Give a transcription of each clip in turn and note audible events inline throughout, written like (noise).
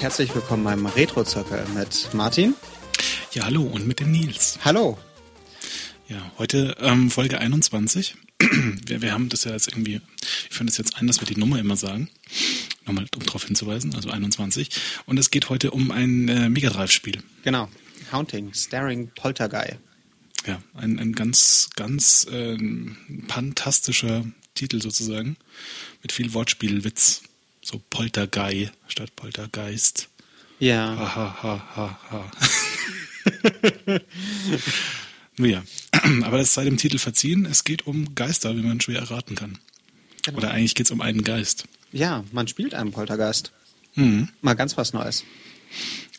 Und herzlich willkommen beim Retro-Zirkel mit Martin. Ja, hallo und mit dem Nils. Hallo. Ja, heute ähm, Folge 21. (clears throat) wir, wir haben das ja jetzt irgendwie, ich finde es jetzt ein, dass wir die Nummer immer sagen. Nochmal, um darauf hinzuweisen, also 21. Und es geht heute um ein äh, Mega Drive-Spiel. Genau. Haunting, Staring Poltergeist. Ja, ein, ein ganz, ganz äh, fantastischer Titel sozusagen. Mit viel Wortspielwitz. So Poltergeist statt Poltergeist. Ja. Ha, ha, ha, ha, ha. (laughs) Ja. (clears throat) Aber das sei dem Titel verziehen. Es geht um Geister, wie man schwer erraten kann. Genau. Oder eigentlich geht es um einen Geist. Ja, man spielt einen Poltergeist. Mhm. Mal ganz was Neues.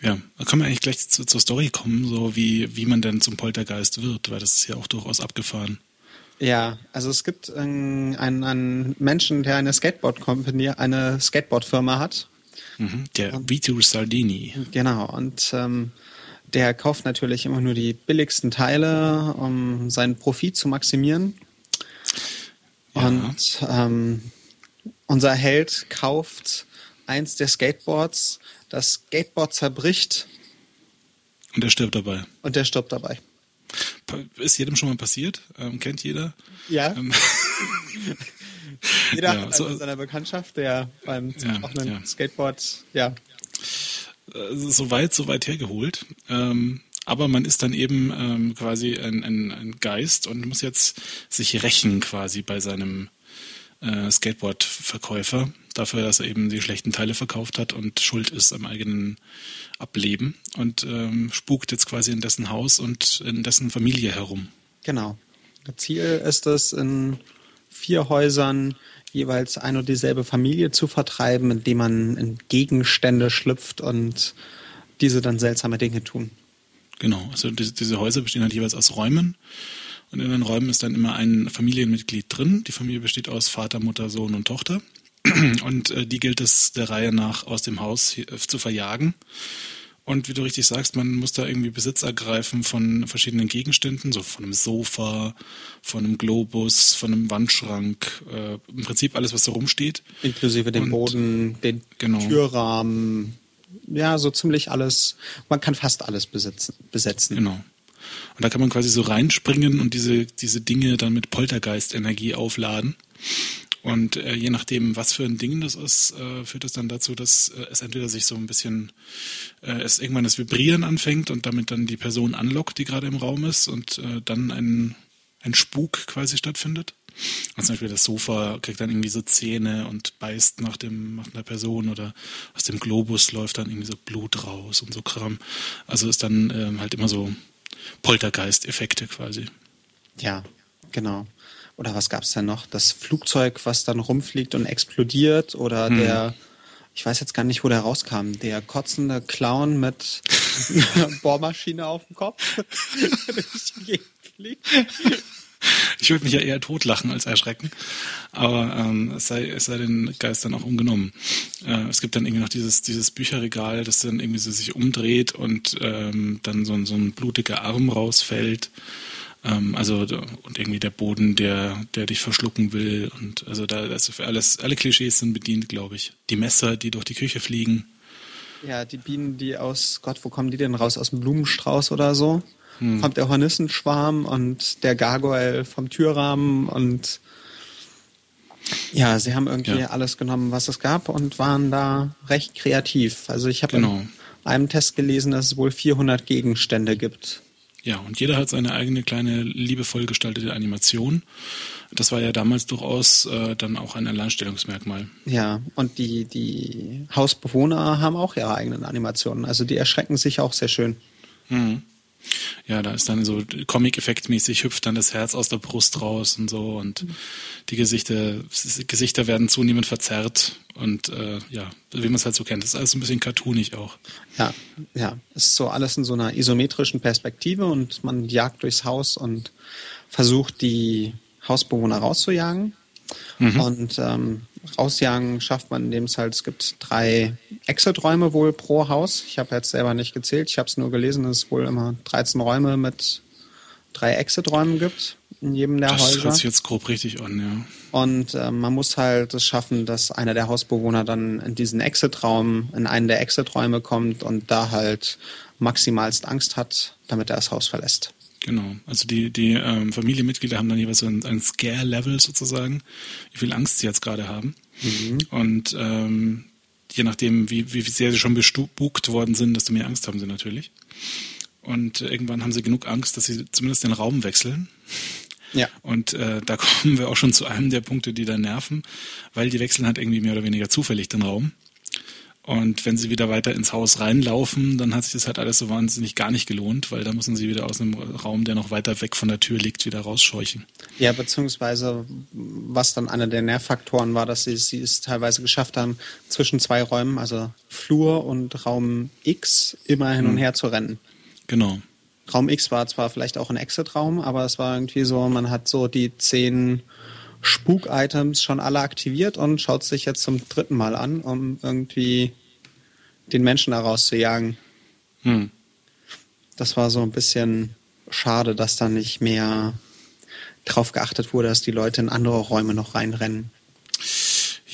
Ja, da können wir eigentlich gleich zu, zur Story kommen, so wie, wie man denn zum Poltergeist wird, weil das ist ja auch durchaus abgefahren. Ja, also es gibt einen, einen Menschen, der eine Skateboard-Company, eine Skateboard-Firma hat. Mhm. Der Vito Sardini. Genau, und ähm, der kauft natürlich immer nur die billigsten Teile, um seinen Profit zu maximieren. Ja. Und ähm, unser Held kauft eins der Skateboards, das Skateboard zerbricht Und er stirbt dabei. und der stirbt dabei. Ist jedem schon mal passiert? Ähm, kennt jeder? Ja, Ähm, (laughs) jeder ja, hat so- seiner Bekanntschaft, der beim Ja, zerbrochenen ja. Skateboard, ja, äh, so weit, so weit hergeholt. Ähm, aber man ist dann eben ähm, quasi ein, ein, ein Geist und muss jetzt sich rächen quasi bei seinem äh, Skateboard-Verkäufer dafür, dass er eben die schlechten Teile verkauft hat und schuld ist am eigenen Ableben und ähm, spukt jetzt quasi in dessen Haus und in dessen Familie herum. genau. Das Ziel ist es, in vier Häusern jeweils ein und dieselbe Familie zu vertreiben, indem man in Gegenstände schlüpft und diese dann seltsame Dinge tun. Genau, also diese, diese Häuser bestehen halt jeweils aus Räumen und in den Räumen ist dann immer ein Familienmitglied drin. Die Familie besteht aus Vater, Mutter, Sohn und Tochter (clears throat) und äh, die gilt es der Reihe nach aus dem Haus hier, äh, zu verjagen. Und wie du richtig sagst, man muss da irgendwie Besitz ergreifen von verschiedenen Gegenständen, so von einem Sofa, von einem Globus, von einem Wandschrank, äh, im Prinzip alles, was da rumsteht. Inklusive den Und- Boden, den Genau. Türrahmen, ja, so ziemlich alles. Man kann fast alles besitzen, besetzen. Genau. Und da kann man quasi so reinspringen und diese, diese Dinge dann mit Poltergeist-Energie aufladen. Und äh, je nachdem, was für ein Ding das ist, äh, führt es dann dazu, dass äh, es entweder sich so ein bisschen, äh, es irgendwann das Vibrieren anfängt und damit dann die Person anlockt, die gerade im Raum ist und äh, dann ein, ein Spuk quasi stattfindet. Also zum Beispiel das Sofa kriegt dann irgendwie so Zähne und beißt nach dem nach einer Person oder aus dem Globus läuft dann irgendwie so Blut raus und so Kram. Also ist dann ähm, halt immer so Poltergeist-Effekte quasi. Ja, genau. Oder was gab's denn noch? Das Flugzeug, was dann rumfliegt und explodiert oder Hm. der, ich weiß jetzt gar nicht, wo der rauskam, der kotzende Clown mit einer (laughs) Bohrmaschine auf dem Kopf, (laughs) Ich würde mich ja eher totlachen als erschrecken, aber ähm, es, sei, es sei den Geistern auch umgenommen. Äh, es gibt dann irgendwie noch dieses, dieses Bücherregal, das dann irgendwie so sich umdreht und ähm, dann so, ein- so ein blutiger Arm rausfällt. Ähm, also und irgendwie der Boden, der, der dich verschlucken will. Und also da ist für alles, alle Klischees sind bedient, glaube ich. Die Messer, die durch die Küche fliegen. Ja, die Bienen, die aus, Gott, wo kommen die denn raus? Aus dem Blumenstrauß oder so? Kommt der Hornissenschwarm und der Gargoyle vom Türrahmen und ja, sie haben irgendwie Ja. alles genommen, was es gab und waren da recht kreativ. Also ich habe Genau. in einem Test gelesen, dass es wohl 400 Gegenstände gibt. Ja, und jeder hat seine eigene kleine liebevoll gestaltete Animation. Das war ja damals durchaus äh, dann auch ein Alleinstellungsmerkmal. Ja, und die, die Hausbewohner haben auch ihre eigenen Animationen. Also die erschrecken sich auch sehr schön. Mhm. Ja, da ist dann so Comic-Effekt-mäßig hüpft dann das Herz aus der Brust raus und so und die Gesichter, Gesichter werden zunehmend verzerrt und äh, ja, wie man es halt so kennt. Das ist alles ein bisschen cartoonig auch. Ja, ja. Es ist so alles in so einer isometrischen Perspektive und man jagt durchs Haus und versucht, die Hausbewohner rauszujagen. Und ähm, rausjagen schafft man, indem es halt, es gibt drei Exit-Räume wohl pro Haus. Ich habe jetzt selber nicht gezählt, ich habe es nur gelesen, es ist wohl immer 13 Räume mit drei Exit-Räumen gibt in jedem der das Häuser. Das hört sich jetzt grob richtig an, ja. Und äh, man muss halt es schaffen, dass einer der Hausbewohner dann in diesen Exit-Raum, in einen der Exit-Räume kommt und da halt maximalst Angst hat, damit er das Haus verlässt. Genau. Also die, die ähm, Familienmitglieder haben dann jeweils so ein, ein Scare-Level sozusagen, wie viel Angst sie jetzt gerade haben. Mhm. Und ähm, je nachdem, wie, wie sehr sie schon bespukt worden sind, desto mehr Angst haben sie natürlich. Und äh, irgendwann haben sie genug Angst, dass sie zumindest den Raum wechseln. Ja. Und äh, da (laughs) kommen wir auch schon zu einem der Punkte, die da nerven, weil die wechseln halt irgendwie mehr oder weniger zufällig den Raum. Und wenn sie wieder weiter ins Haus reinlaufen, dann hat sich das halt alles so wahnsinnig gar nicht gelohnt, weil da müssen sie wieder aus einem Raum, der noch weiter weg von der Tür liegt, wieder rausscheuchen. Ja, beziehungsweise was dann einer der Nervfaktoren war, dass sie, sie es teilweise geschafft haben, zwischen zwei Räumen, also Flur und Raum X, immer hin und hm. her zu rennen. Genau. Raum X war zwar vielleicht auch ein Exit-Raum, aber es war irgendwie so, man hat so die zehn Spuk-Items schon alle aktiviert und schaut sich jetzt zum dritten Mal an, um irgendwie den Menschen da rauszujagen. Hm. Das war so ein bisschen schade, dass da nicht mehr drauf geachtet wurde, dass die Leute in andere Räume noch reinrennen.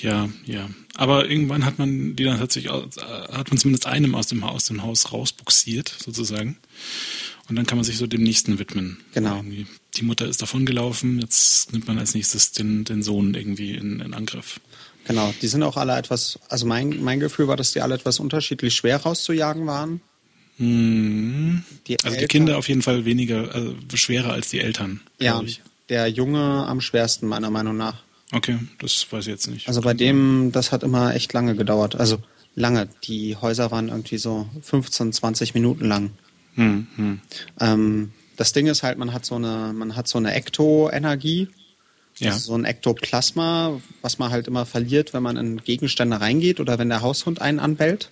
Ja, ja. Aber irgendwann hat man die dann tatsächlich, hat man zumindest einem aus dem, aus dem Haus rausbuxiert, sozusagen. Und dann kann man sich so dem nächsten widmen. Genau. Irgendwie die Mutter ist davongelaufen, jetzt nimmt man als nächstes den, den Sohn irgendwie in, in Angriff. Genau, die sind auch alle etwas, also mein, mein Gefühl war, dass die alle etwas unterschiedlich schwer rauszujagen waren. Hm. Die also Eltern, die Kinder auf jeden Fall weniger, also schwerer als die Eltern. Ja, ich. der Junge am schwersten meiner Meinung nach. Okay, das weiß ich jetzt nicht. Also bei dem, das hat immer echt lange gedauert. Also lange. Die Häuser waren irgendwie so 15, 20 Minuten lang. Hm, hm. Ähm, das Ding ist halt, man hat so eine, man hat so eine Ekto-Energie. Ja. Also so ein Ektoplasma, was man halt immer verliert, wenn man in Gegenstände reingeht oder wenn der Haushund einen anbellt.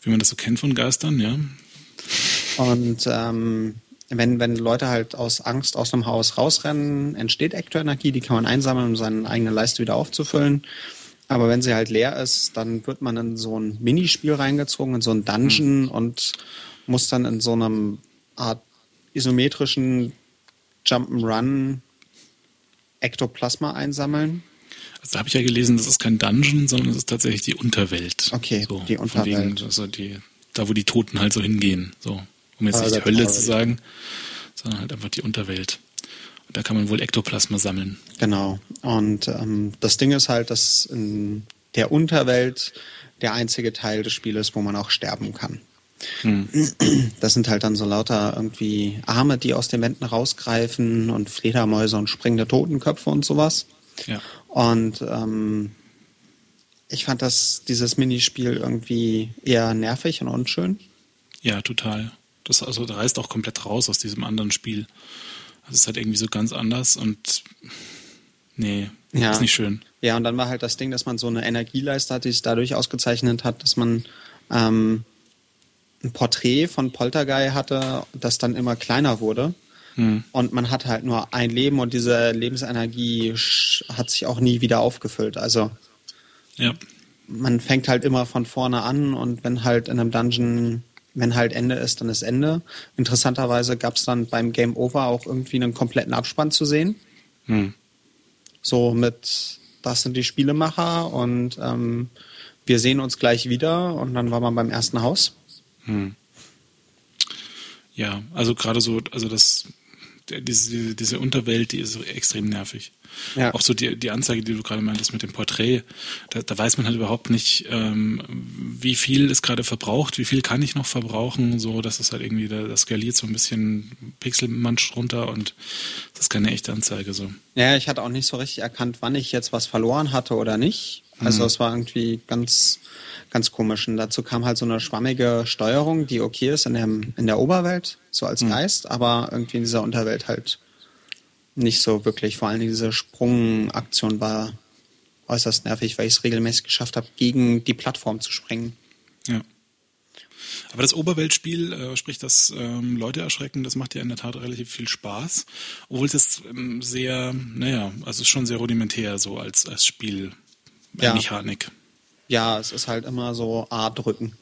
Wie man das so kennt von Geistern, ja. Und ähm, wenn, wenn Leute halt aus Angst aus einem Haus rausrennen, entsteht Ektoenergie, die kann man einsammeln, um seine eigene Leiste wieder aufzufüllen. Aber wenn sie halt leer ist, dann wird man in so ein Minispiel reingezogen, in so ein Dungeon mhm. und muss dann in so einem Art isometrischen Jump'n'Run Ektoplasma einsammeln. Also da habe ich ja gelesen, das ist kein Dungeon, sondern es ist tatsächlich die Unterwelt. Okay, so, die Unterwelt. Wegen, also die, da, wo die Toten halt so hingehen. So, um jetzt nicht die Hölle zu sagen, sondern halt einfach die Unterwelt. Und da kann man wohl Ektoplasma sammeln. Genau. Und ähm, das Ding ist halt, dass in der Unterwelt der einzige Teil des Spieles, wo man auch sterben kann. Hm. Das sind halt dann so lauter irgendwie Arme, die aus den Wänden rausgreifen und Fledermäuse und springende Totenköpfe und sowas. Ja. Und ähm, ich fand das, dieses Minispiel irgendwie eher nervig und unschön. Ja, total. Das also das reißt auch komplett raus aus diesem anderen Spiel. Das ist halt irgendwie so ganz anders und nee, ja. ist nicht schön. Ja, und dann war halt das Ding, dass man so eine Energieleiste hat, die sich dadurch ausgezeichnet hat, dass man ähm, ein Porträt von Poltergeil hatte, das dann immer kleiner wurde. Hm. Und man hat halt nur ein Leben und diese Lebensenergie hat sich auch nie wieder aufgefüllt. Also ja. man fängt halt immer von vorne an und wenn halt in einem Dungeon, wenn halt Ende ist, dann ist Ende. Interessanterweise gab es dann beim Game Over auch irgendwie einen kompletten Abspann zu sehen. Hm. So mit, das sind die Spielemacher und ähm, wir sehen uns gleich wieder und dann war man beim ersten Haus. Hm. Ja, also gerade so, also das, diese, diese Unterwelt, die ist extrem nervig. Ja. Auch so die, die Anzeige, die du gerade meintest mit dem Porträt, da, da weiß man halt überhaupt nicht, ähm, wie viel ist gerade verbraucht, wie viel kann ich noch verbrauchen, so, dass es halt irgendwie, da, das skaliert so ein bisschen Pixelmansch runter und das ist keine echte Anzeige, so. Ja, ich hatte auch nicht so richtig erkannt, wann ich jetzt was verloren hatte oder nicht. Also mhm. es war irgendwie ganz, ganz komisch. Und dazu kam halt so eine schwammige Steuerung, die okay ist in, dem, in der Oberwelt, so als mhm. Geist, aber irgendwie in dieser Unterwelt halt nicht so wirklich. Vor allen Dingen diese Sprungaktion war äußerst nervig, weil ich es regelmäßig geschafft habe, gegen die Plattform zu springen. Ja. Aber das Oberweltspiel, äh, sprich das ähm, Leute erschrecken, das macht ja in der Tat relativ viel Spaß, obwohl es jetzt ähm, sehr, naja, also es ist schon sehr rudimentär so als, als Ja ja, es ist halt immer so A drücken.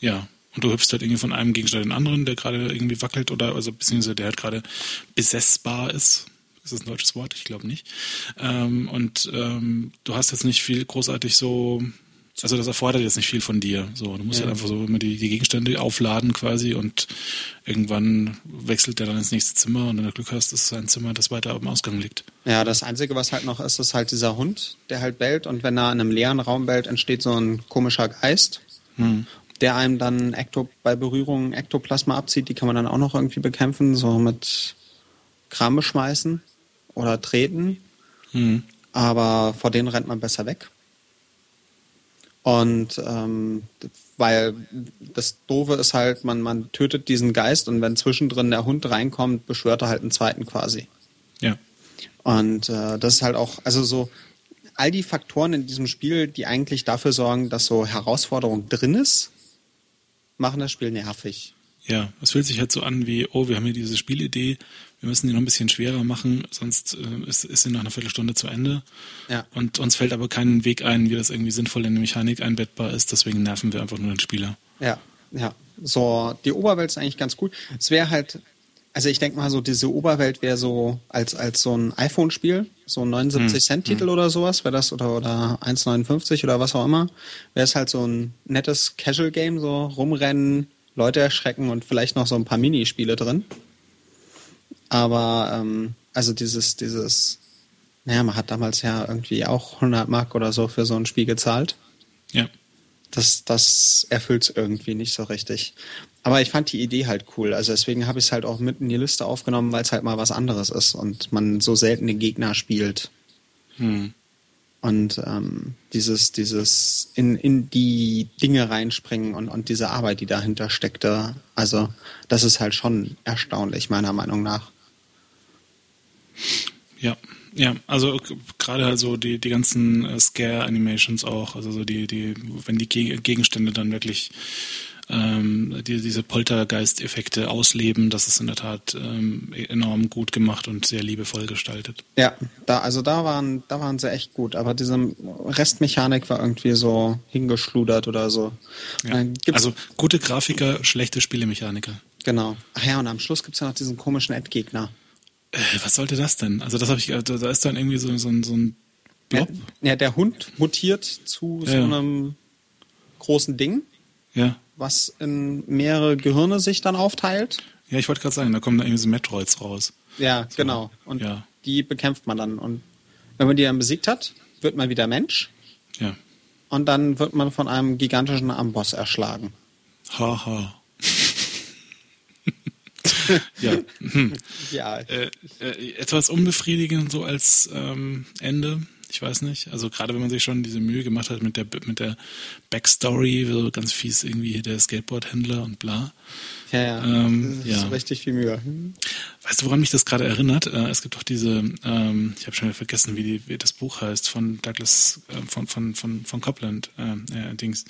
Ja, und du hüpfst halt irgendwie von einem Gegenstand in den anderen, der gerade irgendwie wackelt oder also beziehungsweise der halt gerade besessbar ist. Ist das ein deutsches Wort? Ich glaube nicht. Ähm, und ähm, du hast jetzt nicht viel großartig so also das erfordert jetzt nicht viel von dir. So, du musst ja. halt einfach so immer die, die Gegenstände aufladen quasi und irgendwann wechselt der dann ins nächste Zimmer und wenn du Glück hast, ist es ein Zimmer, das weiter am Ausgang liegt. Ja, das Einzige, was halt noch ist, ist halt dieser Hund, der halt bellt und wenn er in einem leeren Raum bellt, entsteht so ein komischer Geist, hm. der einem dann Ekto bei Berührung Ektoplasma abzieht. Die kann man dann auch noch irgendwie bekämpfen, so mit Kram beschmeißen oder treten. Hm. Aber vor denen rennt man besser weg. Und ähm, weil das Doofe ist halt, man, man tötet diesen Geist und wenn zwischendrin der Hund reinkommt, beschwört er halt einen zweiten quasi. Ja. Und äh, das ist halt auch, also so all die Faktoren in diesem Spiel, die eigentlich dafür sorgen, dass so Herausforderung drin ist, machen das Spiel nervig. Ja, es fühlt sich halt so an wie, oh, wir haben hier diese Spielidee, wir müssen die noch ein bisschen schwerer machen, sonst äh, ist, ist sie nach einer Viertelstunde zu Ende. Ja. Und uns fällt aber kein Weg ein, wie das irgendwie sinnvoll in der Mechanik einbettbar ist, deswegen nerven wir einfach nur den Spieler. Ja, ja. So, die Oberwelt ist eigentlich ganz cool. Es wäre halt, also ich denke mal so, diese Oberwelt wäre so als, als so ein iPhone-Spiel, so ein 79-Cent-Titel hm. hm. oder sowas, wäre das, oder, oder 1,59 oder was auch immer, wäre es halt so ein nettes Casual-Game, so rumrennen, Leute erschrecken und vielleicht noch so ein paar Minispiele drin. Aber ähm, also dieses, dieses, naja, man hat damals ja irgendwie auch 100 Mark oder so für so ein Spiel gezahlt. Ja. Das, das erfüllt es irgendwie nicht so richtig. Aber ich fand die Idee halt cool. Also deswegen habe ich es halt auch mit in die Liste aufgenommen, weil es halt mal was anderes ist und man so seltene Gegner spielt. Hm. Und ähm, dieses, dieses in, in die Dinge reinspringen und, und diese Arbeit, die dahinter steckte, also das ist halt schon erstaunlich, meiner Meinung nach. Ja, ja, also gerade halt so die, die ganzen äh, Scare-Animations auch, also so die, die, wenn die Gegenstände dann wirklich ähm, die, diese Poltergeist-Effekte ausleben, das ist in der Tat ähm, enorm gut gemacht und sehr liebevoll gestaltet. Ja, da, also da waren, da waren sie echt gut, aber diese Restmechanik war irgendwie so hingeschludert oder so. Ja. Also gute Grafiker, schlechte Spielemechaniker. Genau. Ach ja, und am Schluss gibt es ja noch diesen komischen Endgegner. Äh, was sollte das denn? Also das habe ich, da ist dann irgendwie so, so, so ein Blob. Ja, der Hund mutiert zu so ja. einem großen Ding. Ja was in mehrere Gehirne sich dann aufteilt. Ja, ich wollte gerade sagen, da kommen da irgendwie so Metroids raus. Ja, so. genau. Und ja. die bekämpft man dann. Und wenn man die dann besiegt hat, wird man wieder Mensch. Ja. Und dann wird man von einem gigantischen Amboss erschlagen. Haha. Ha. (laughs) ja. Hm. (laughs) ja. Äh, äh, etwas unbefriedigend so als ähm, Ende ich weiß nicht. Also gerade wenn man sich schon diese Mühe gemacht hat mit der mit der Backstory, so ganz fies irgendwie der Skateboard-Händler und bla. Ja, ja. Ähm, das ist ja. richtig viel Mühe. Weißt du, woran mich das gerade erinnert? Äh, es gibt auch diese, ähm, ich habe schon wieder vergessen, wie, die, wie, das Buch heißt, von Douglas, äh, von, von, von, von Copland, äh, Dings.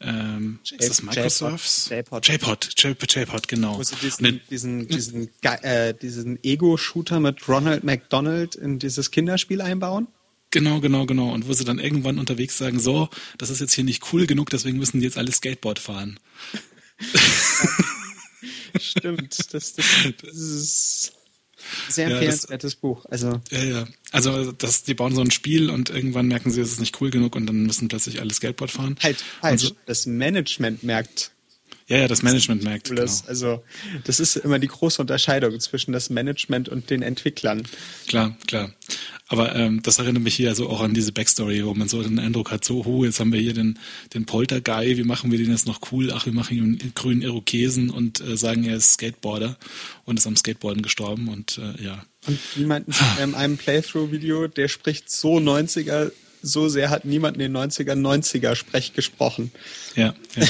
Ähm, ist das Microsofts? JPod. JPod, JPod, genau. Wo sie diesen, diesen, diesen, äh, diesen Ego-Shooter mit Ronald McDonald in dieses Kinderspiel einbauen? Genau, genau, genau. Und wo sie dann irgendwann unterwegs sagen, so, das ist jetzt hier nicht cool genug, deswegen müssen die jetzt alle Skateboard fahren. (laughs) Stimmt, das, das, das ist sehr empfehlenswertes ja, Buch. Also ja, ja. Also das, die bauen so ein Spiel und irgendwann merken sie, es ist nicht cool genug und dann müssen plötzlich alle Skateboard fahren. Halt, halt. So, das Management merkt, ja, ja, das Management merkt. Genau. Also das ist immer die große Unterscheidung zwischen das Management und den Entwicklern. Klar, klar. Aber ähm, das erinnert mich hier also auch an diese Backstory, wo man so den Eindruck hat, so, hu, jetzt haben wir hier den, den Polterguy, wie machen wir den jetzt noch cool? Ach, wir machen ihn einen grünen Irokesen und äh, sagen, er ist Skateboarder und ist am Skateboarden gestorben und äh, ja. Und Sie in (sighs) einem Playthrough-Video, der spricht so 90er so sehr hat niemand in den 90er 90er Sprech gesprochen. Ja, ja.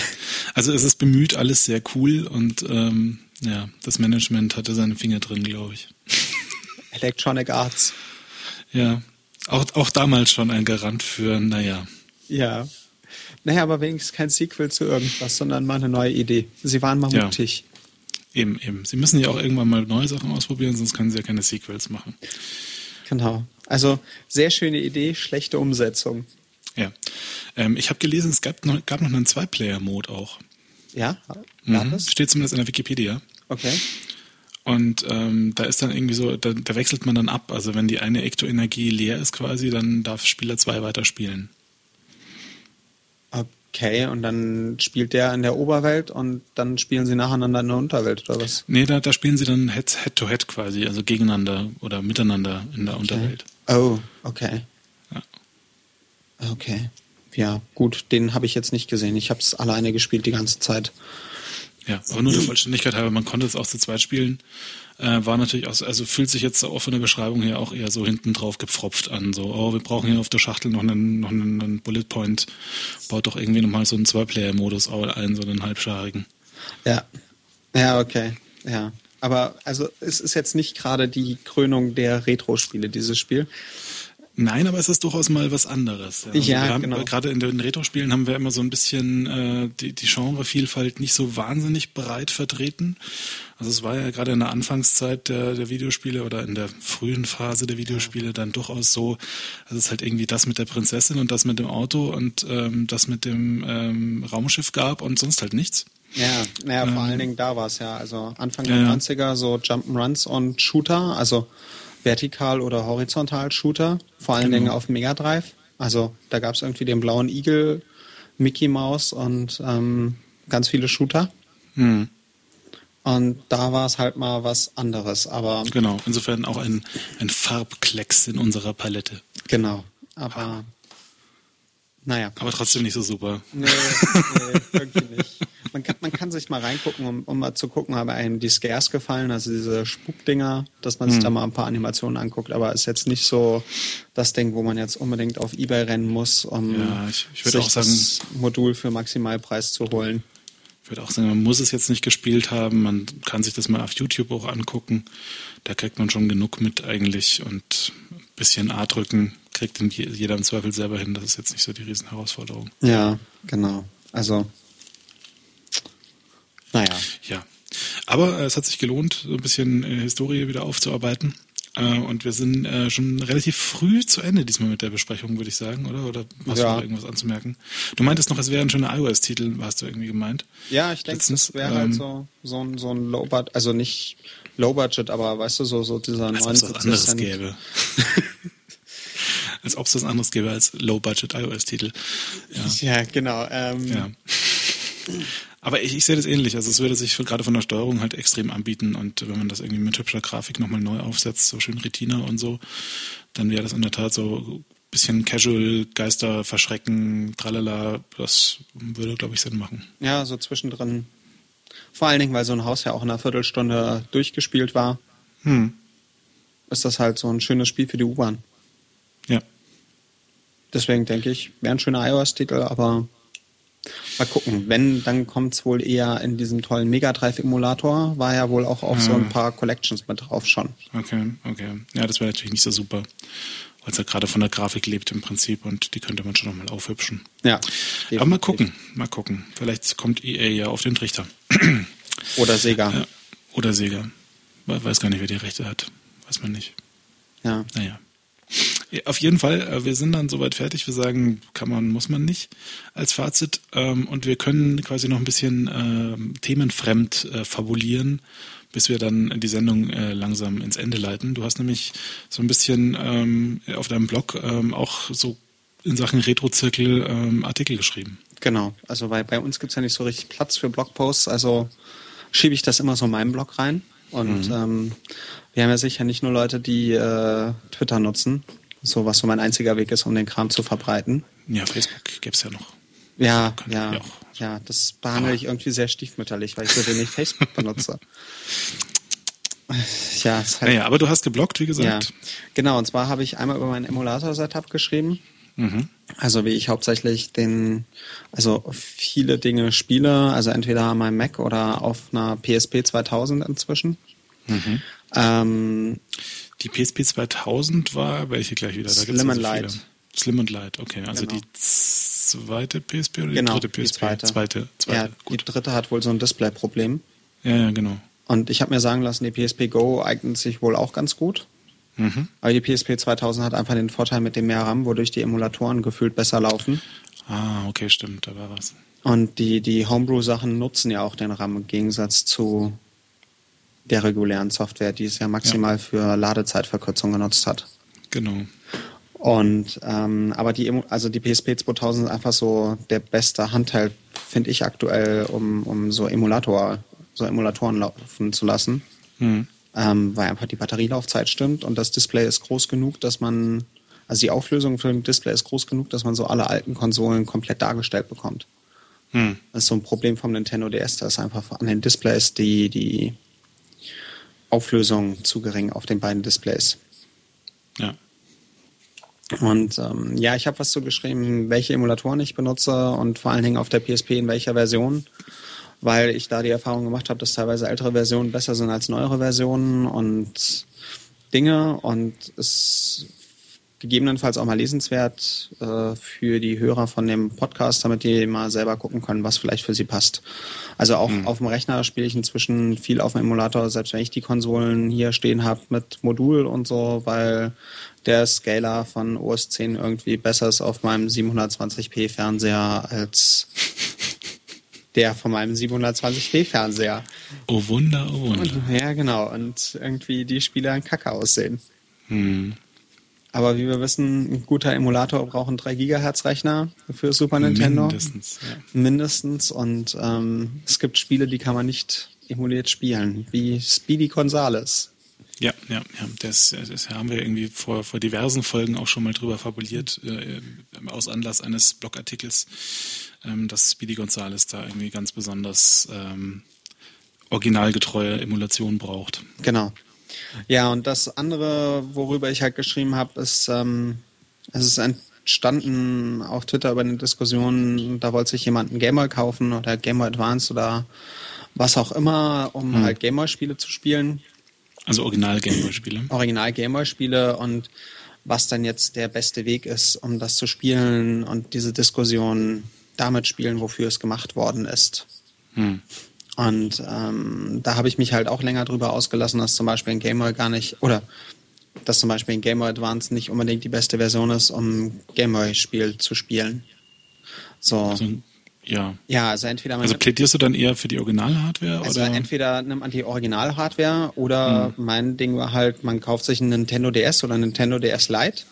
Also es ist bemüht, alles sehr cool und ähm, ja, das Management hatte seine Finger drin, glaube ich. (laughs) Electronic Arts. Ja, auch, auch damals schon ein Garant für, naja. Ja. Naja, aber wenigstens kein Sequel zu irgendwas, sondern mal eine neue Idee. Sie waren mal mutig. Ja. Eben, eben. Sie müssen ja auch irgendwann mal neue Sachen ausprobieren, sonst können sie ja keine Sequels machen. Genau. Also sehr schöne Idee, schlechte Umsetzung. Ja. Ähm, ich habe gelesen, es gab noch, gab noch einen Zwei-Player-Mode auch. Ja? Mhm. Steht zumindest in der Wikipedia. Okay. Und ähm, da ist dann irgendwie so, da, da, wechselt man dann ab. Also wenn die eine Ektoenergie leer ist quasi, dann darf Spieler 2 weiterspielen. Okay, und dann spielt der in der Oberwelt und dann spielen sie nacheinander in der Unterwelt, oder was? Nee, da, da spielen sie dann Head-to-Head -head quasi, also gegeneinander oder miteinander in der okay. Unterwelt. Oh, okay. Ja. Okay. Ja, gut, den habe ich jetzt nicht gesehen. Ich habe es alleine gespielt die ganze Zeit. Ja, aber nur der Vollständigkeit halber, man konnte es auch zu zweit spielen. Äh, war natürlich auch, so, also fühlt sich jetzt auch von der Beschreibung her auch eher so hinten drauf gepfropft an. So, oh, wir brauchen hier auf der Schachtel noch einen, noch einen, einen Bullet Point. Baut doch irgendwie nochmal so einen Zwei-Player-Modus ein, so einen halbscharigen. Ja. Ja, okay. Ja. Aber also es ist jetzt nicht gerade die Krönung der Retro-Spiele, dieses Spiel. Nein, aber es ist durchaus mal was anderes. Ja, also ja haben, genau. Gerade in den Retro-Spielen haben wir immer so ein bisschen äh, die, die Genrevielfalt nicht so wahnsinnig breit vertreten. Also es war ja gerade in der Anfangszeit der, der Videospiele oder in der frühen Phase der Videospiele dann durchaus so, dass es halt irgendwie das mit der Prinzessin und das mit dem Auto und ähm, das mit dem ähm, Raumschiff gab und sonst halt nichts. Ja, naja, vor ähm, allen Dingen da war es ja. Also Anfang der ja, 90er so Jump'n'Runs und Shooter, also vertikal oder horizontal Shooter, vor allen genau. Dingen auf Mega Drive. Also da gab es irgendwie den blauen Igel, Mickey Mouse und ähm, ganz viele Shooter. Hm. Und da war es halt mal was anderes. Aber genau, insofern auch ein, ein Farbklecks in unserer Palette. Genau, aber naja. Aber trotzdem nicht so super. Nee, nee irgendwie nicht. Man kann, man kann sich mal reingucken, um, um mal zu gucken, haben einem die Scares gefallen, also diese Spukdinger, dass man sich hm. da mal ein paar Animationen anguckt, aber ist jetzt nicht so das Ding, wo man jetzt unbedingt auf Ebay rennen muss, um ja, ich, ich sich sagen, das Modul für Maximalpreis zu holen. Ich würde auch sagen, man muss es jetzt nicht gespielt haben, man kann sich das mal auf YouTube auch angucken. Da kriegt man schon genug mit eigentlich und ein bisschen A drücken kriegt jeder im Zweifel selber hin. Das ist jetzt nicht so die Riesenherausforderung. Ja, genau. Also, naja. Ja. Aber äh, es hat sich gelohnt, so ein bisschen äh, Historie wieder aufzuarbeiten. Äh, und wir sind schon relativ früh zu Ende diesmal mit der Besprechung, würde ich sagen, oder? Oder hast ja. du noch irgendwas anzumerken? Du meintest noch, es wäre ein schöner iOS-Titel, hast du irgendwie gemeint? Ja, ich denke, es wäre halt ähm, so, so ein, so ein Low-Budget, also nicht Low-Budget, aber weißt du, so, so dieser als 90 was anderes gäbe. (laughs) als ob es was anderes gäbe als Low-Budget iOS-Titel. Ja. ja, genau. Ähm. Ja. Aber ich, ich sehe das ähnlich. Also es würde sich für, gerade von der Steuerung halt extrem anbieten und wenn man das irgendwie mit hübscher Grafik nochmal neu aufsetzt, so schön Retina und so, dann wäre das in der Tat so ein bisschen casual, Geister verschrecken, tralala, das würde, glaube ich, Sinn machen. Ja, so zwischendrin. Vor allen Dingen, weil so ein Haus ja auch in einer Viertelstunde durchgespielt war. Hm. Ist das halt so ein schönes Spiel für die U-Bahn. Deswegen denke ich, wäre ein schöner iOS-Titel, aber mal gucken. Wenn, dann kommt es wohl eher in diesem tollen Mega Drive-Emulator. War ja wohl auch auf ja. so ein paar Collections mit drauf schon. Okay, okay. Ja, das wäre natürlich nicht so super, weil es ja gerade von der Grafik lebt im Prinzip und die könnte man schon nochmal aufhübschen. Ja. Definitiv. Aber mal gucken, mal gucken. Vielleicht kommt EA ja auf den Trichter. (clears throat) Oder Sega. Oder Sega. Weiß gar nicht, wer die Rechte hat. Weiß man nicht. Ja. Naja. Auf jeden Fall, äh, wir sind dann soweit fertig. Wir sagen, kann man, muss man nicht als Fazit. Ähm, und wir können quasi noch ein bisschen ähm, themenfremd äh, fabulieren, bis wir dann die Sendung äh, langsam ins Ende leiten. Du hast nämlich so ein bisschen ähm, auf deinem Blog auch so in Sachen Retro-Zirkel Artikel geschrieben. Genau, also bei, bei uns gibt es ja nicht so richtig Platz für Blogposts, also schiebe ich das immer so in meinen Blog rein. Und mhm. ähm, wir haben ja sicher nicht nur Leute, die äh, Twitter nutzen, so was so mein einziger Weg ist, um den Kram zu verbreiten. Ja, Facebook gäbe es ja noch. Ja, ja, ja, das behandle ich irgendwie sehr stiefmütterlich, weil ich so wenig Facebook benutze. (laughs) Ja, ist halt, naja, aber du hast geblockt, wie gesagt. Ja, genau, und zwar habe ich einmal über mein Emulator-Setup geschrieben. Mhm. Also wie ich hauptsächlich den, also viele Dinge spiele, also entweder an meinem Mac oder auf einer PSP 2000 inzwischen. Mhm. Ähm, die PSP 2000 war welche gleich wieder? Da Slim and Light. Slim and Light, okay. Also genau. die zweite PSP oder die genau, dritte PSP? Die zweite. zweite, zweite. Ja, Gut. die dritte hat wohl so ein Display-Problem. Ja, ja, genau. Und ich habe mir sagen lassen, die PSP Go eignet sich wohl auch ganz gut. Mhm. Aber die PSP 2000 hat einfach den Vorteil mit dem mehr RAM, wodurch die Emulatoren gefühlt besser laufen. Ah, okay, stimmt, da war was. Und die, die Homebrew-Sachen nutzen ja auch den RAM im Gegensatz zu der regulären Software, die es ja maximal ja. für Ladezeitverkürzung genutzt hat. Genau. Und ähm, aber die also die PSP 2000 ist einfach so der beste Handheld, finde ich aktuell, um, um so Emulator, so Emulatoren laufen zu lassen. Mhm. Ähm, weil einfach die Batterielaufzeit stimmt und das Display ist groß genug, dass man, also die Auflösung für dem Display ist groß genug, dass man so alle alten Konsolen komplett dargestellt bekommt. Hm. Das ist so ein Problem vom Nintendo DS, da ist einfach an den Displays die, die Auflösung zu gering auf den beiden Displays. Ja. Und ähm, ja, ich habe was zu geschrieben, welche Emulatoren ich benutze und vor allen Dingen auf der PSP in welcher Version, weil ich da die Erfahrung gemacht habe, dass teilweise ältere Versionen besser sind als neuere Versionen und Dinge und es gegebenenfalls auch mal lesenswert äh, für die Hörer von dem Podcast, damit die mal selber gucken können, was vielleicht für sie passt. Also auch mhm. auf dem Rechner spiele ich inzwischen viel auf dem Emulator, selbst wenn ich die Konsolen hier stehen habe mit Modul und so, weil der Scaler von OS 10 irgendwie besser ist auf meinem 720p Fernseher als der von meinem 720p Fernseher. Oh Wunder, oh Wunder. Und, ja, genau. Und irgendwie die Spiele an Kacke aussehen. Hm. Aber wie wir wissen, ein guter Emulator braucht einen 3 Gigahertz Rechner für Super Nintendo. Mindestens, ja. Mindestens. Und ähm, es gibt Spiele, die kann man nicht emuliert spielen, wie Speedy Gonzales. Ja, ja, ja. Das, das haben wir irgendwie vor, vor diversen Folgen auch schon mal drüber fabuliert, äh, aus Anlass eines Blogartikels, ähm, dass Speedy Gonzales da irgendwie ganz besonders ähm, originalgetreue Emulation braucht. Genau. Ja, und das andere, worüber ich halt geschrieben habe, ist, ähm, es ist entstanden auf Twitter über eine Diskussion, da wollte sich jemand einen Gameboy kaufen oder Gameboy Advance oder was auch immer, um hm. halt Gameboy-Spiele zu spielen. Also Original Gameboy-Spiele. Original Gameboy-Spiele und was dann jetzt der beste Weg ist, um das zu spielen und diese Diskussion damit spielen, wofür es gemacht worden ist. Hm. Und ähm, da habe ich mich halt auch länger drüber ausgelassen, dass zum Beispiel ein Gameboy gar nicht, oder dass zum Beispiel ein Gameboy Advance nicht unbedingt die beste Version ist, um Gameboy-Spiel zu spielen. So. Also, ja. Ja, also entweder man. Also plädierst du dann eher für die Original-Hardware? Also oder? entweder nimmt man die Original-Hardware oder hm. mein Ding war halt, man kauft sich einen Nintendo DS oder einen Nintendo DS Lite,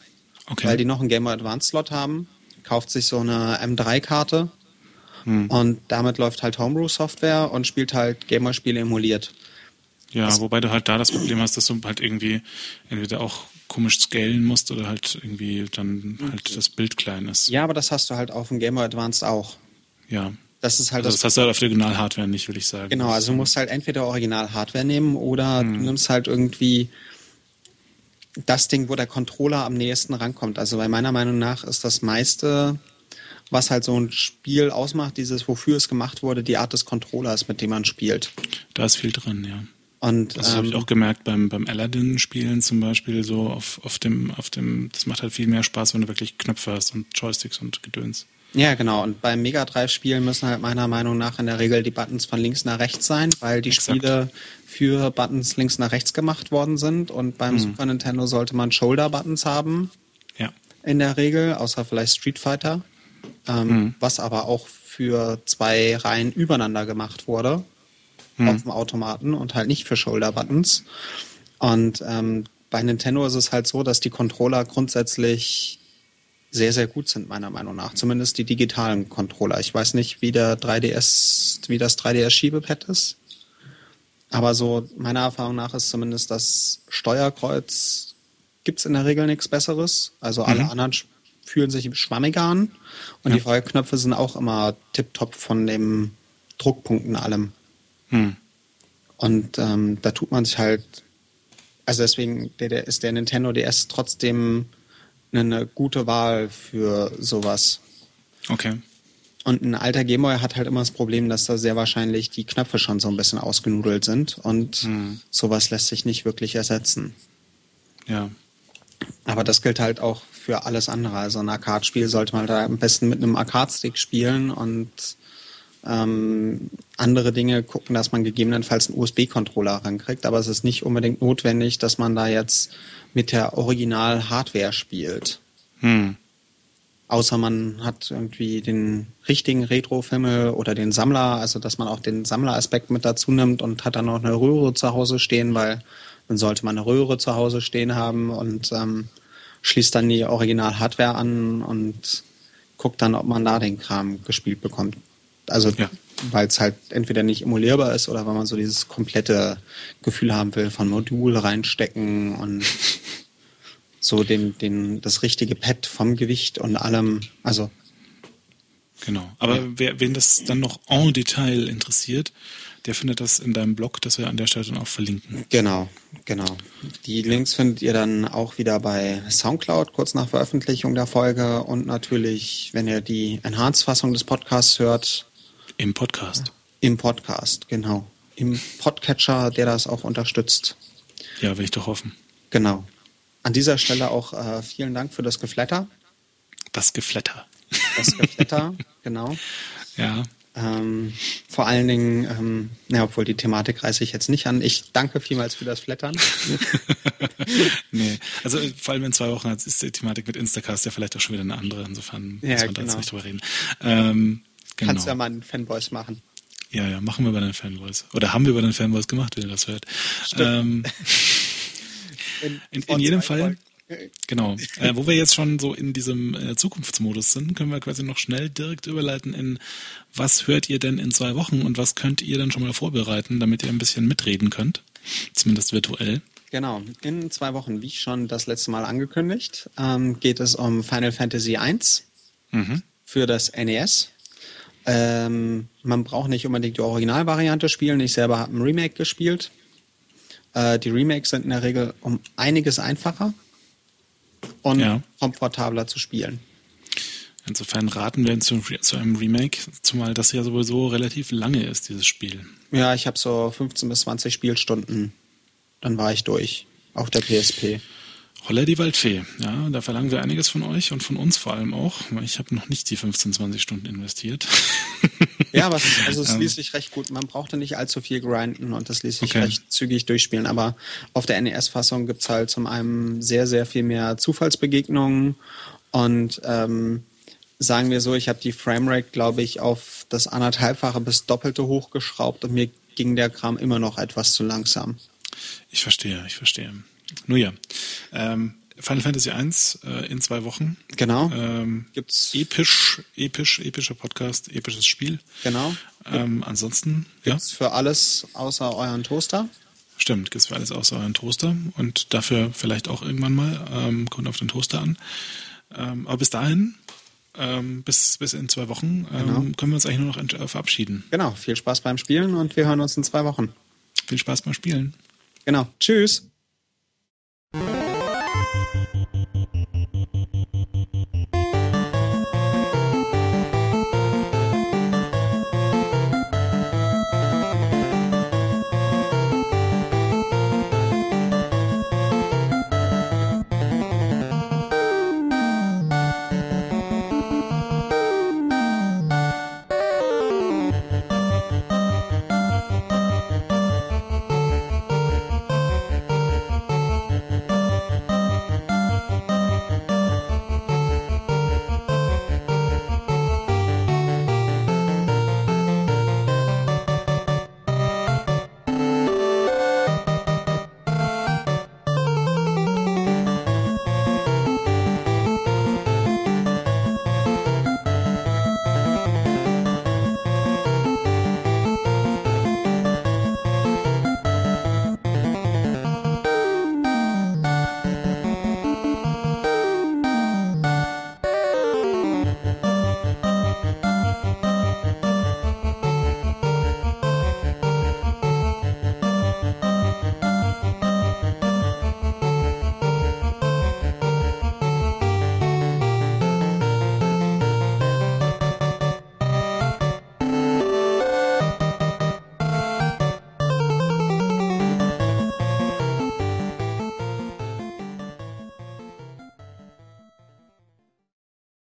okay. weil die noch einen Gameboy Advance-Slot haben, kauft sich so eine M3-Karte hm. Und damit läuft halt Homebrew-Software und spielt halt Gamer-Spiele emuliert. Ja, das wobei du halt da das Problem hast, dass du halt irgendwie entweder auch komisch scalen musst oder halt irgendwie dann halt das Bild klein ist. Ja, aber das hast du halt auf dem Gamer Advanced auch. Ja. Das ist halt also das, das hast du halt auf der Original-Hardware nicht, würde ich sagen. Genau, also du musst halt entweder Original-Hardware nehmen oder hm. du nimmst halt irgendwie das Ding, wo der Controller am nächsten rankommt. Also bei meiner Meinung nach ist das meiste was halt so ein Spiel ausmacht, dieses, wofür es gemacht wurde, die Art des Controllers, mit dem man spielt. Da ist viel drin, ja. Und, das ähm, habe ich auch gemerkt beim, beim Aladdin-Spielen zum Beispiel, so auf, auf dem, auf dem, das macht halt viel mehr Spaß, wenn du wirklich Knöpfe hast und Joysticks und Gedöns. Ja, genau. Und beim Mega Drive-Spielen müssen halt meiner Meinung nach in der Regel die Buttons von links nach rechts sein, weil die Exakt. Spiele für Buttons links nach rechts gemacht worden sind. Und beim hm. Super Nintendo sollte man Shoulder-Buttons haben. Ja. In der Regel, außer vielleicht Street Fighter ähm, mhm. was aber auch für zwei Reihen übereinander gemacht wurde mhm. auf dem Automaten und halt nicht für Shoulder-Buttons. Und ähm, bei Nintendo ist es halt so, dass die Controller grundsätzlich sehr, sehr gut sind, meiner Meinung nach. Zumindest die digitalen Controller. Ich weiß nicht, wie der 3DS, wie das 3DS-Schiebepad ist. Aber so meiner Erfahrung nach ist zumindest das Steuerkreuz gibt's in der Regel nichts Besseres. Also alle mhm. anderen fühlen sich schwammiger an. Und ja. die Feuerknöpfe sind auch immer tiptop von dem Druckpunkt und allem. Hm. Und ähm, da tut man sich halt, also deswegen der, der ist der Nintendo DS trotzdem eine gute Wahl für sowas. Okay. Und ein alter Gameboy hat halt immer das Problem, dass da sehr wahrscheinlich die Knöpfe schon so ein bisschen ausgenudelt sind und hm. sowas lässt sich nicht wirklich ersetzen. Ja. Aber das gilt halt auch für alles andere. Also ein Arcade-Spiel sollte man da am besten mit einem Arcade-Stick spielen und ähm, andere Dinge gucken, dass man gegebenenfalls einen USB-Controller rankriegt. Aber es ist nicht unbedingt notwendig, dass man da jetzt mit der Original-Hardware spielt. Hm. außer man hat irgendwie den richtigen Retro-Fimmel oder den Sammler, also dass man auch den Sammleraspekt mit dazu nimmt und hat dann noch eine Röhre zu Hause stehen, weil dann sollte man eine Röhre zu Hause stehen haben und ähm, schließt dann die Original-Hardware an und guckt dann, ob man da den Kram gespielt bekommt. Also ja. weil es halt entweder nicht emulierbar ist oder weil man so dieses komplette Gefühl haben will von Modul reinstecken und (laughs) so den, den, das richtige Pad vom Gewicht und allem. Also Genau. Aber ja. wer, wen das dann noch en Detail interessiert, der findet das in deinem Blog, das wir an der Stelle dann auch verlinken. Genau, genau. Die Links findet ihr dann auch wieder bei Soundcloud kurz nach Veröffentlichung der Folge und natürlich, wenn ihr die Enhanced-Fassung des Podcasts hört. Im Podcast. Im Podcast, genau. Im Podcatcher, der das auch unterstützt. Ja, will ich doch hoffen. Genau. An dieser Stelle auch äh, vielen Dank für das Geflatter. Das Geflatter. Das Geflatter, (laughs) genau. Ja. Ähm, vor allen Dingen, ähm, ja, obwohl die Thematik reiße ich jetzt nicht an. Ich danke vielmals für das Flattern. (laughs) nee, also vor allem in zwei Wochen ist die Thematik mit Instacast ja vielleicht auch schon wieder eine andere. Insofern ja, muss man genau. da jetzt nicht drüber reden. Ähm, genau. Kannst ja mal einen Fanboys machen. Ja, ja, machen wir bei den Fanboys. Oder haben wir bei den Fanboys gemacht, wenn ihr das hört. Ähm, (laughs) in, in, in jedem Fall. Folgen. Genau. Äh, wo wir jetzt schon so in diesem äh, Zukunftsmodus sind, können wir quasi noch schnell direkt überleiten in, was hört ihr denn in zwei Wochen und was könnt ihr dann schon mal vorbereiten, damit ihr ein bisschen mitreden könnt, zumindest virtuell. Genau. In zwei Wochen, wie schon das letzte Mal angekündigt, ähm, geht es um Final Fantasy I mhm. für das NES. Ähm, man braucht nicht unbedingt die Originalvariante spielen. Ich selber habe ein Remake gespielt. Äh, die Remakes sind in der Regel um einiges einfacher und ja. komfortabler zu spielen. Insofern raten wir zu, zu, einem Remake, zumal das ja sowieso relativ lange ist, dieses Spiel. Ja, ich habe so 15 bis 20 Spielstunden. Dann war ich durch. Auf der PSP. Holla die Waldfee. Ja, da verlangen wir einiges von euch und von uns vor allem auch, weil ich habe noch nicht die 15, 20 Stunden investiert. (laughs) Ja, aber es, also es (laughs) ließ sich recht gut. Man brauchte nicht allzu viel grinden und das ließ sich okay. recht zügig durchspielen. Aber auf der NES-Fassung gibt es halt zum einen sehr, sehr viel mehr Zufallsbegegnungen und ähm, sagen wir so, ich habe die Framerate, glaube ich, auf das anderthalbfache bis doppelte hochgeschraubt und mir ging der Kram immer noch etwas zu langsam. Ich verstehe, ich verstehe. Nun ja, ähm, Final Fantasy I äh, in zwei Wochen. Genau. Ähm, Gibt's episch, episch, epischer Podcast, episches Spiel. Genau. Ähm, ansonsten, gibt's ja. für alles außer euren Toaster. Stimmt, gibt's für alles außer euren Toaster und dafür vielleicht auch irgendwann mal ähm, kommt auf den Toaster an. Ähm, aber bis dahin, ähm, bis, bis in zwei Wochen, ähm, genau. können wir uns eigentlich nur noch äh, verabschieden. Genau, viel Spaß beim Spielen und wir hören uns in zwei Wochen. Viel Spaß beim Spielen. Genau, tschüss. Mm-hmm.